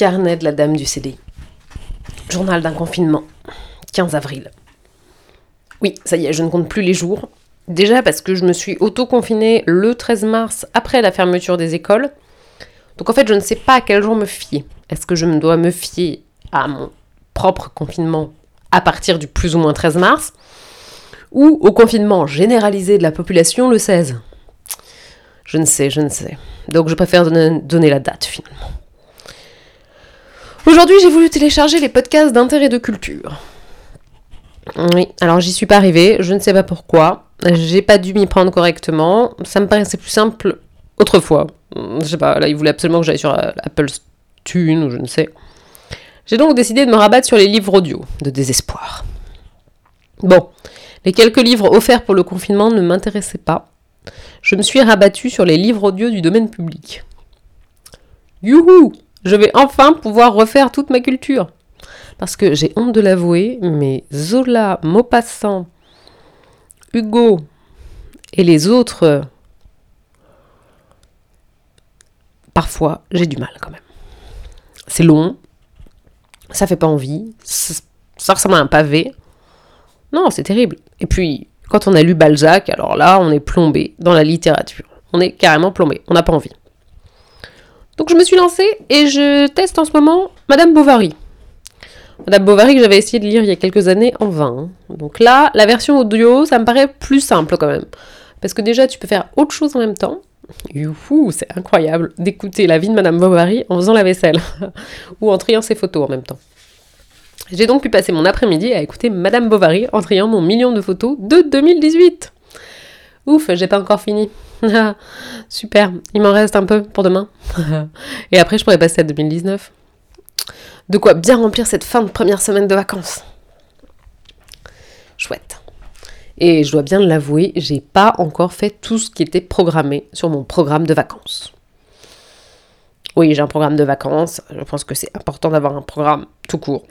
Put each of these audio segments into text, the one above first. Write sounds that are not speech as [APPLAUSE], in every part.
Carnet de la dame du CDI. Journal d'un confinement. 15 avril. Oui, ça y est, je ne compte plus les jours. Déjà parce que je me suis auto-confinée le 13 mars après la fermeture des écoles. Donc en fait, je ne sais pas à quel jour me fier. Est-ce que je me dois me fier à mon propre confinement à partir du plus ou moins 13 mars ou au confinement généralisé de la population le 16 Je ne sais, je ne sais. Donc je préfère donner, donner la date finalement. Aujourd'hui, j'ai voulu télécharger les podcasts d'intérêt de culture. Oui, alors j'y suis pas arrivée, je ne sais pas pourquoi. J'ai pas dû m'y prendre correctement. Ça me paraissait plus simple autrefois. Je sais pas, là, il voulait absolument que j'aille sur euh, Apple Tune ou je ne sais. J'ai donc décidé de me rabattre sur les livres audio de désespoir. Bon, les quelques livres offerts pour le confinement ne m'intéressaient pas. Je me suis rabattue sur les livres audio du domaine public. Youhou Je vais enfin pouvoir refaire toute ma culture. Parce que j'ai honte de l'avouer, mais Zola, Maupassant, Hugo et les autres, parfois j'ai du mal quand même. C'est long, ça fait pas envie, ça ressemble à un pavé. Non, c'est terrible. Et puis, quand on a lu Balzac, alors là, on est plombé dans la littérature. On est carrément plombé, on n'a pas envie. Donc je me suis lancée et je teste en ce moment Madame Bovary. Madame Bovary que j'avais essayé de lire il y a quelques années en vain. Donc là, la version audio, ça me paraît plus simple quand même. Parce que déjà, tu peux faire autre chose en même temps. C'est incroyable d'écouter la vie de Madame Bovary en faisant la vaisselle. [LAUGHS] Ou en triant ses photos en même temps. J'ai donc pu passer mon après-midi à écouter Madame Bovary en triant mon million de photos de 2018. Ouf, j'ai pas encore fini. [LAUGHS] Super, il m'en reste un peu pour demain. [LAUGHS] Et après, je pourrais passer à 2019. De quoi bien remplir cette fin de première semaine de vacances. Chouette. Et je dois bien l'avouer, j'ai pas encore fait tout ce qui était programmé sur mon programme de vacances. Oui, j'ai un programme de vacances. Je pense que c'est important d'avoir un programme tout court.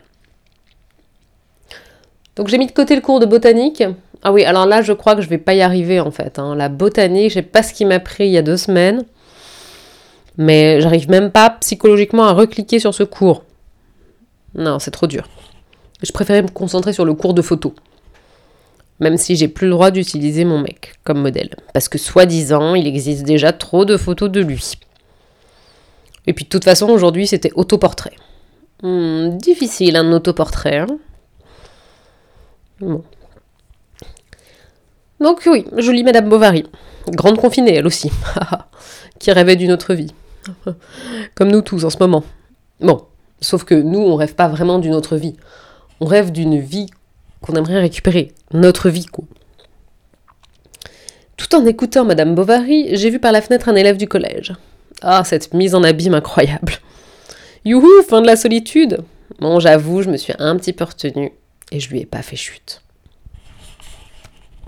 Donc j'ai mis de côté le cours de botanique. Ah oui, alors là, je crois que je vais pas y arriver en fait. Hein. La botanique, je sais pas ce qui m'a pris il y a deux semaines. Mais j'arrive même pas psychologiquement à recliquer sur ce cours. Non, c'est trop dur. Je préférais me concentrer sur le cours de photo. Même si j'ai plus le droit d'utiliser mon mec comme modèle. Parce que soi-disant, il existe déjà trop de photos de lui. Et puis de toute façon, aujourd'hui, c'était autoportrait. Hmm, difficile un autoportrait. Hein bon. Donc oui, je lis Madame Bovary. Grande confinée, elle aussi. [LAUGHS] qui rêvait d'une autre vie. [LAUGHS] Comme nous tous en ce moment. Bon, sauf que nous, on rêve pas vraiment d'une autre vie. On rêve d'une vie qu'on aimerait récupérer. Notre vie, quoi. Tout en écoutant Madame Bovary, j'ai vu par la fenêtre un élève du collège. Ah, cette mise en abîme incroyable. Youhou, fin de la solitude Bon, j'avoue, je me suis un petit peu retenue et je lui ai pas fait chute.